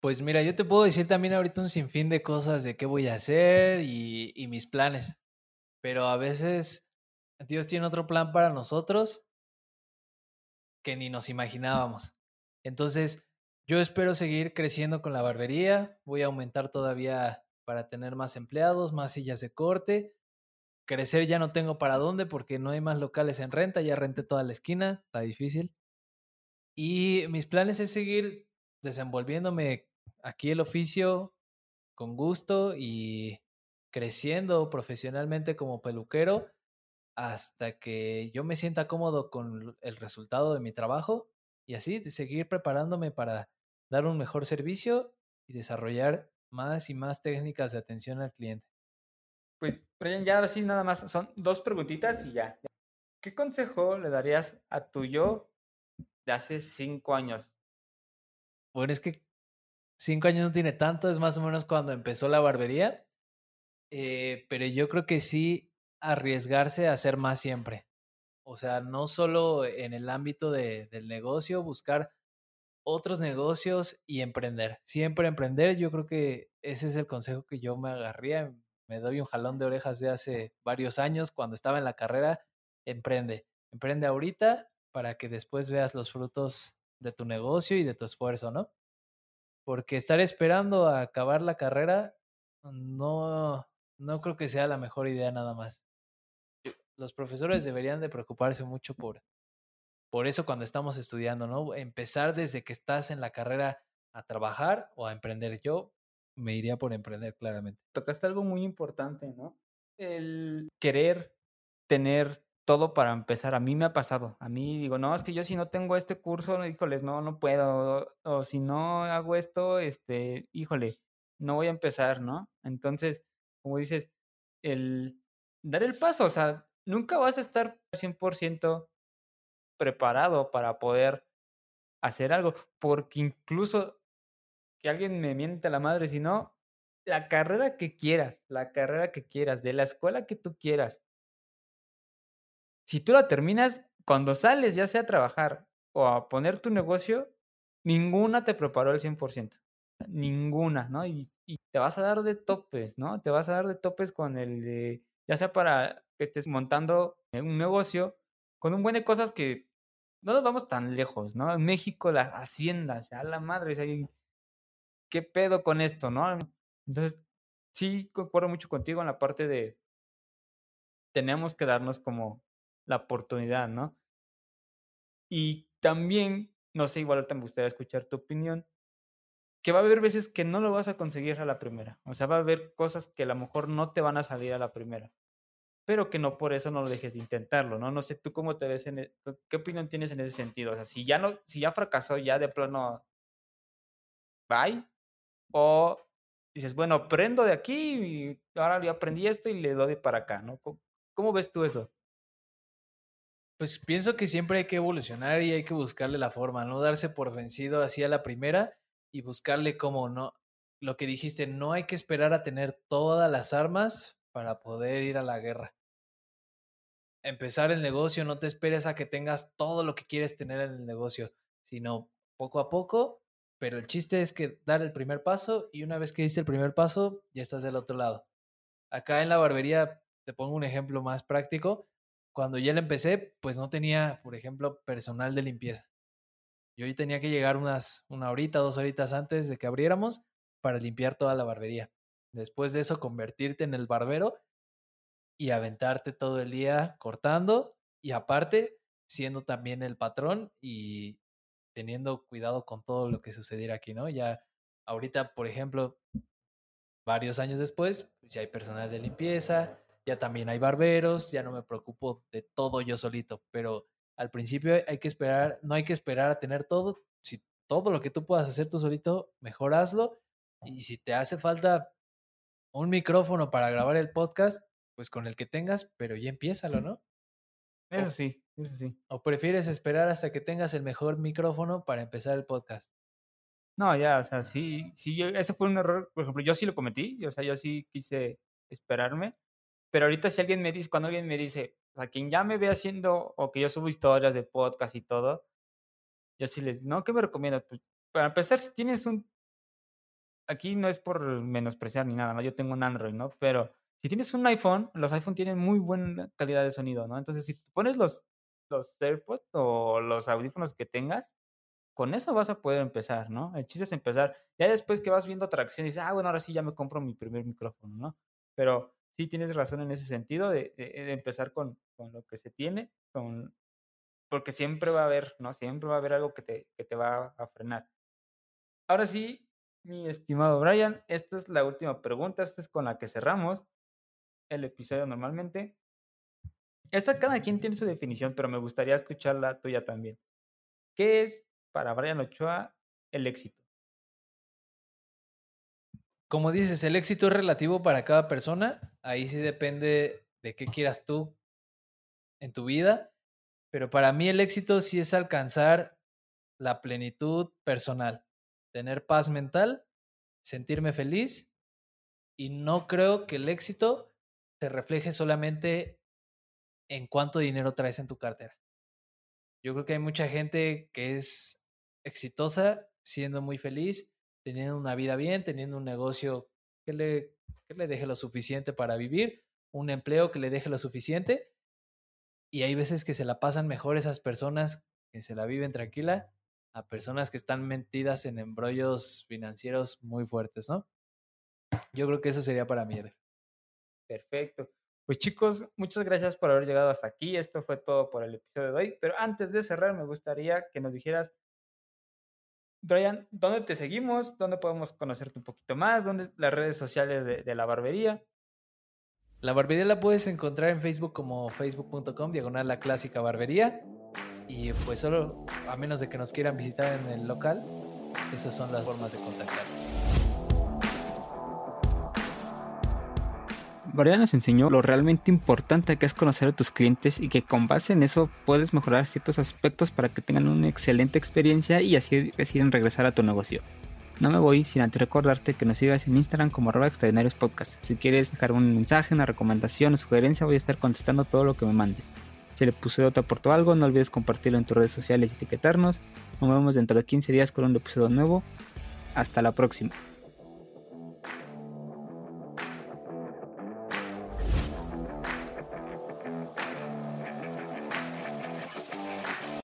Pues mira, yo te puedo decir también ahorita un sinfín de cosas de qué voy a hacer y mis planes, pero a veces Dios tiene otro plan para nosotros que ni nos imaginábamos. Entonces, yo espero seguir creciendo con la barbería, voy a aumentar todavía para tener más empleados, más sillas de corte. Crecer ya no tengo para dónde porque no hay más locales en renta, ya renté toda la esquina, está difícil. Y mis planes es seguir desenvolviéndome aquí el oficio con gusto y creciendo profesionalmente como peluquero hasta que yo me sienta cómodo con el resultado de mi trabajo y así de seguir preparándome para dar un mejor servicio y desarrollar más y más técnicas de atención al cliente. Pues, Brian, ya ahora sí nada más, son dos preguntitas y ya. ¿Qué consejo le darías a tu yo de hace cinco años? Bueno, es que cinco años no tiene tanto, es más o menos cuando empezó la barbería, eh, pero yo creo que sí arriesgarse a hacer más siempre. O sea, no solo en el ámbito de, del negocio, buscar otros negocios y emprender. Siempre emprender, yo creo que ese es el consejo que yo me agarría. Me doy un jalón de orejas de hace varios años cuando estaba en la carrera. Emprende, emprende ahorita para que después veas los frutos de tu negocio y de tu esfuerzo, ¿no? Porque estar esperando a acabar la carrera no, no creo que sea la mejor idea nada más los profesores deberían de preocuparse mucho por, por eso cuando estamos estudiando, ¿no? Empezar desde que estás en la carrera a trabajar o a emprender. Yo me iría por emprender claramente. Tocaste algo muy importante, ¿no? El querer tener todo para empezar. A mí me ha pasado. A mí digo, no, es que yo si no tengo este curso, híjoles, no, no puedo. O, o si no hago esto, este, híjole, no voy a empezar, ¿no? Entonces, como dices, el dar el paso, o sea, nunca vas a estar 100% preparado para poder hacer algo, porque incluso que alguien me miente a la madre, si no, la carrera que quieras, la carrera que quieras, de la escuela que tú quieras, si tú la terminas, cuando sales ya sea a trabajar o a poner tu negocio, ninguna te preparó al 100%, ninguna, ¿no? Y, y te vas a dar de topes, ¿no? Te vas a dar de topes con el de, ya sea para que estés montando un negocio con un buen de cosas que no nos vamos tan lejos, ¿no? En México, las haciendas, a la madre, ¿qué pedo con esto, no? Entonces, sí concuerdo mucho contigo en la parte de tenemos que darnos como la oportunidad, ¿no? Y también, no sé, igual me gustaría escuchar tu opinión, que va a haber veces que no lo vas a conseguir a la primera. O sea, va a haber cosas que a lo mejor no te van a salir a la primera pero que no por eso no lo dejes de intentarlo, ¿no? No sé, ¿tú cómo te ves en, e, qué opinión tienes en ese sentido? O sea, si ya no, si ya fracasó, ya de plano, bye, o dices, bueno, aprendo de aquí y ahora ya aprendí esto y le doy para acá, ¿no? ¿Cómo, ves tú eso? Pues pienso que siempre hay que evolucionar y hay que buscarle la forma, no darse por vencido así a la primera y buscarle como no, lo que dijiste, no hay que esperar a tener todas las armas para poder ir a la guerra empezar el negocio, no te esperes a que tengas todo lo que quieres tener en el negocio, sino poco a poco, pero el chiste es que dar el primer paso y una vez que diste el primer paso, ya estás del otro lado. Acá en la barbería, te pongo un ejemplo más práctico, cuando ya le empecé, pues no tenía, por ejemplo, personal de limpieza. Yo tenía que llegar unas una horita, dos horitas antes de que abriéramos para limpiar toda la barbería. Después de eso, convertirte en el barbero y aventarte todo el día cortando y aparte siendo también el patrón y teniendo cuidado con todo lo que sucediera aquí, ¿no? Ya ahorita, por ejemplo, varios años después, pues, ya hay personal de limpieza, ya también hay barberos, ya no me preocupo de todo yo solito, pero Al principio hay que esperar, no hay que esperar a tener todo. Si todo lo que tú puedas hacer tú solito, mejor hazlo. Y si te hace falta un micrófono para grabar el podcast, pues con el que tengas, pero ya empiézalo, ¿no? Eso sí, eso sí. ¿O prefieres esperar hasta que tengas el mejor micrófono para empezar el podcast? No, ya, o sea, sí, sí, ese fue un error. Por ejemplo, yo sí lo cometí, o sea, yo sí quise esperarme. Pero ahorita si alguien me dice, cuando alguien me dice, o sea, quien ya me ve haciendo, o que yo subo historias de podcast y todo, yo sí les, no, ¿qué me recomiendas? Pues para empezar, si tienes un, aquí no es por menospreciar ni nada, ¿no? Yo tengo un Android, ¿no? Pero si tienes un iPhone, los iPhone tienen muy buena calidad de sonido, ¿no? Entonces, si pones los, los AirPods o los audífonos que tengas, con eso vas a poder empezar, ¿no? El chiste es empezar. Ya después que vas viendo atracción, dices, ah, bueno, ahora sí ya me compro mi primer micrófono, ¿no? Pero sí tienes razón en ese sentido de, empezar con, con, lo que se tiene, con, porque siempre va a haber, ¿no? Siempre va a haber algo que te, que te va a frenar. Ahora sí, mi estimado Brian, esta es la última pregunta, esta es con la que cerramos el episodio normalmente. Esta cada quien tiene su definición, pero me gustaría escuchar la tuya también. ¿Qué es para Brian Ochoa el éxito? Como dices, el éxito es relativo para cada persona. Ahí sí depende de qué quieras tú en tu vida. Pero para mí el éxito sí es alcanzar la plenitud personal, tener paz mental, sentirme feliz. Y no creo que el éxito se refleje solamente en cuánto dinero traes en tu cartera. Yo creo que hay mucha gente que es exitosa siendo muy feliz, teniendo una vida bien, teniendo un negocio que le, que le deje lo suficiente para vivir, un empleo que le deje lo suficiente. Y hay veces que se la pasan mejor esas personas que se la viven tranquila a personas que están metidas en embrollos financieros muy fuertes, ¿no? Yo creo que eso sería para mí. Perfecto. Pues chicos, muchas gracias por haber llegado hasta aquí. Esto fue todo por el episodio de hoy. Pero antes de cerrar, me gustaría que nos dijeras, Brian, ¿dónde te seguimos? ¿Dónde podemos conocerte un poquito más? ¿Dónde las redes sociales de, la barbería? La barbería la puedes encontrar en Facebook como facebook.com, diagonal la barbería. Y pues solo, a menos de que nos quieran visitar en el local, esas son las formas de contactar. Mariana nos enseñó lo realmente importante que es conocer a tus clientes y que con base en eso puedes mejorar ciertos aspectos para que tengan una excelente experiencia y así deciden regresar a tu negocio. No me voy sin antes recordarte que nos sigas en Instagram como arroba extraordinarios podcast. Si quieres dejar un mensaje, una recomendación o sugerencia, voy a estar contestando todo lo que me mandes. Si el episodio te aportó algo, no olvides compartirlo en tus redes sociales y etiquetarnos. Nos vemos dentro de 15 días con un episodio nuevo. Hasta la próxima.